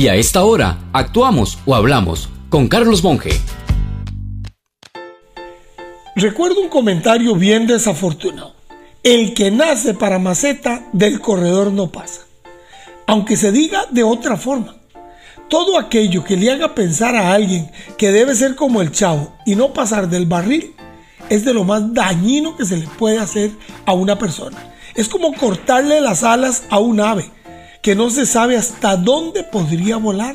Y a esta hora, actuamos o hablamos con Carlos Monge. Recuerdo un comentario bien desafortunado. El que nace para maceta del corredor no pasa. Aunque se diga de otra forma. Todo aquello que le haga pensar a alguien que debe ser como el chavo y no pasar del barril es de lo más dañino que se le puede hacer a una persona. Es como cortarle las alas a un ave que no se sabe hasta dónde podría volar.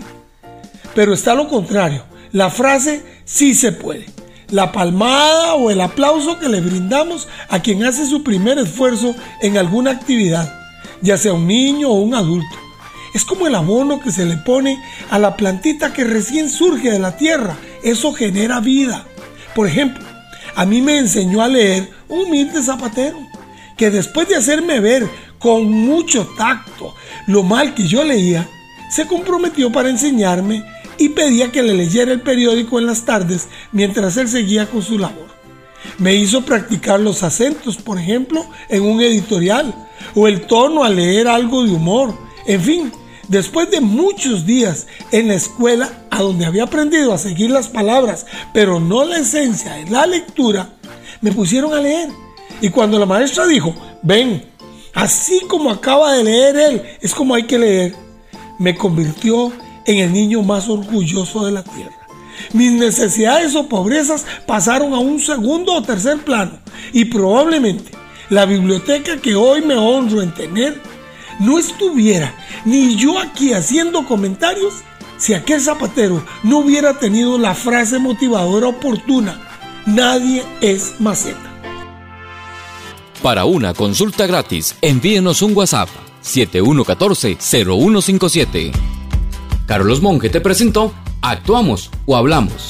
Pero está lo contrario, la frase sí se puede. La palmada o el aplauso que le brindamos a quien hace su primer esfuerzo en alguna actividad, ya sea un niño o un adulto. Es como el abono que se le pone a la plantita que recién surge de la tierra. Eso genera vida. Por ejemplo, a mí me enseñó a leer un humilde zapatero, que después de hacerme ver con mucho tacto lo mal que yo leía, se comprometió para enseñarme y pedía que le leyera el periódico en las tardes mientras él seguía con su labor. Me hizo practicar los acentos, por ejemplo, en un editorial, o el tono al leer algo de humor. En fin, después de muchos días en la escuela, a donde había aprendido a seguir las palabras, pero no la esencia de la lectura, me pusieron a leer. Y cuando la maestra dijo, ven, así como acaba de leer él, es como hay que leer, me convirtió en el niño más orgulloso de la tierra. Mis necesidades o pobrezas pasaron a un segundo o tercer plano y probablemente la biblioteca que hoy me honro en tener no estuviera ni yo aquí haciendo comentarios si aquel zapatero no hubiera tenido la frase motivadora oportuna, nadie es maceta. Para una consulta gratis, envíenos un WhatsApp 7114-0157. Carlos Monge te presentó Actuamos o Hablamos.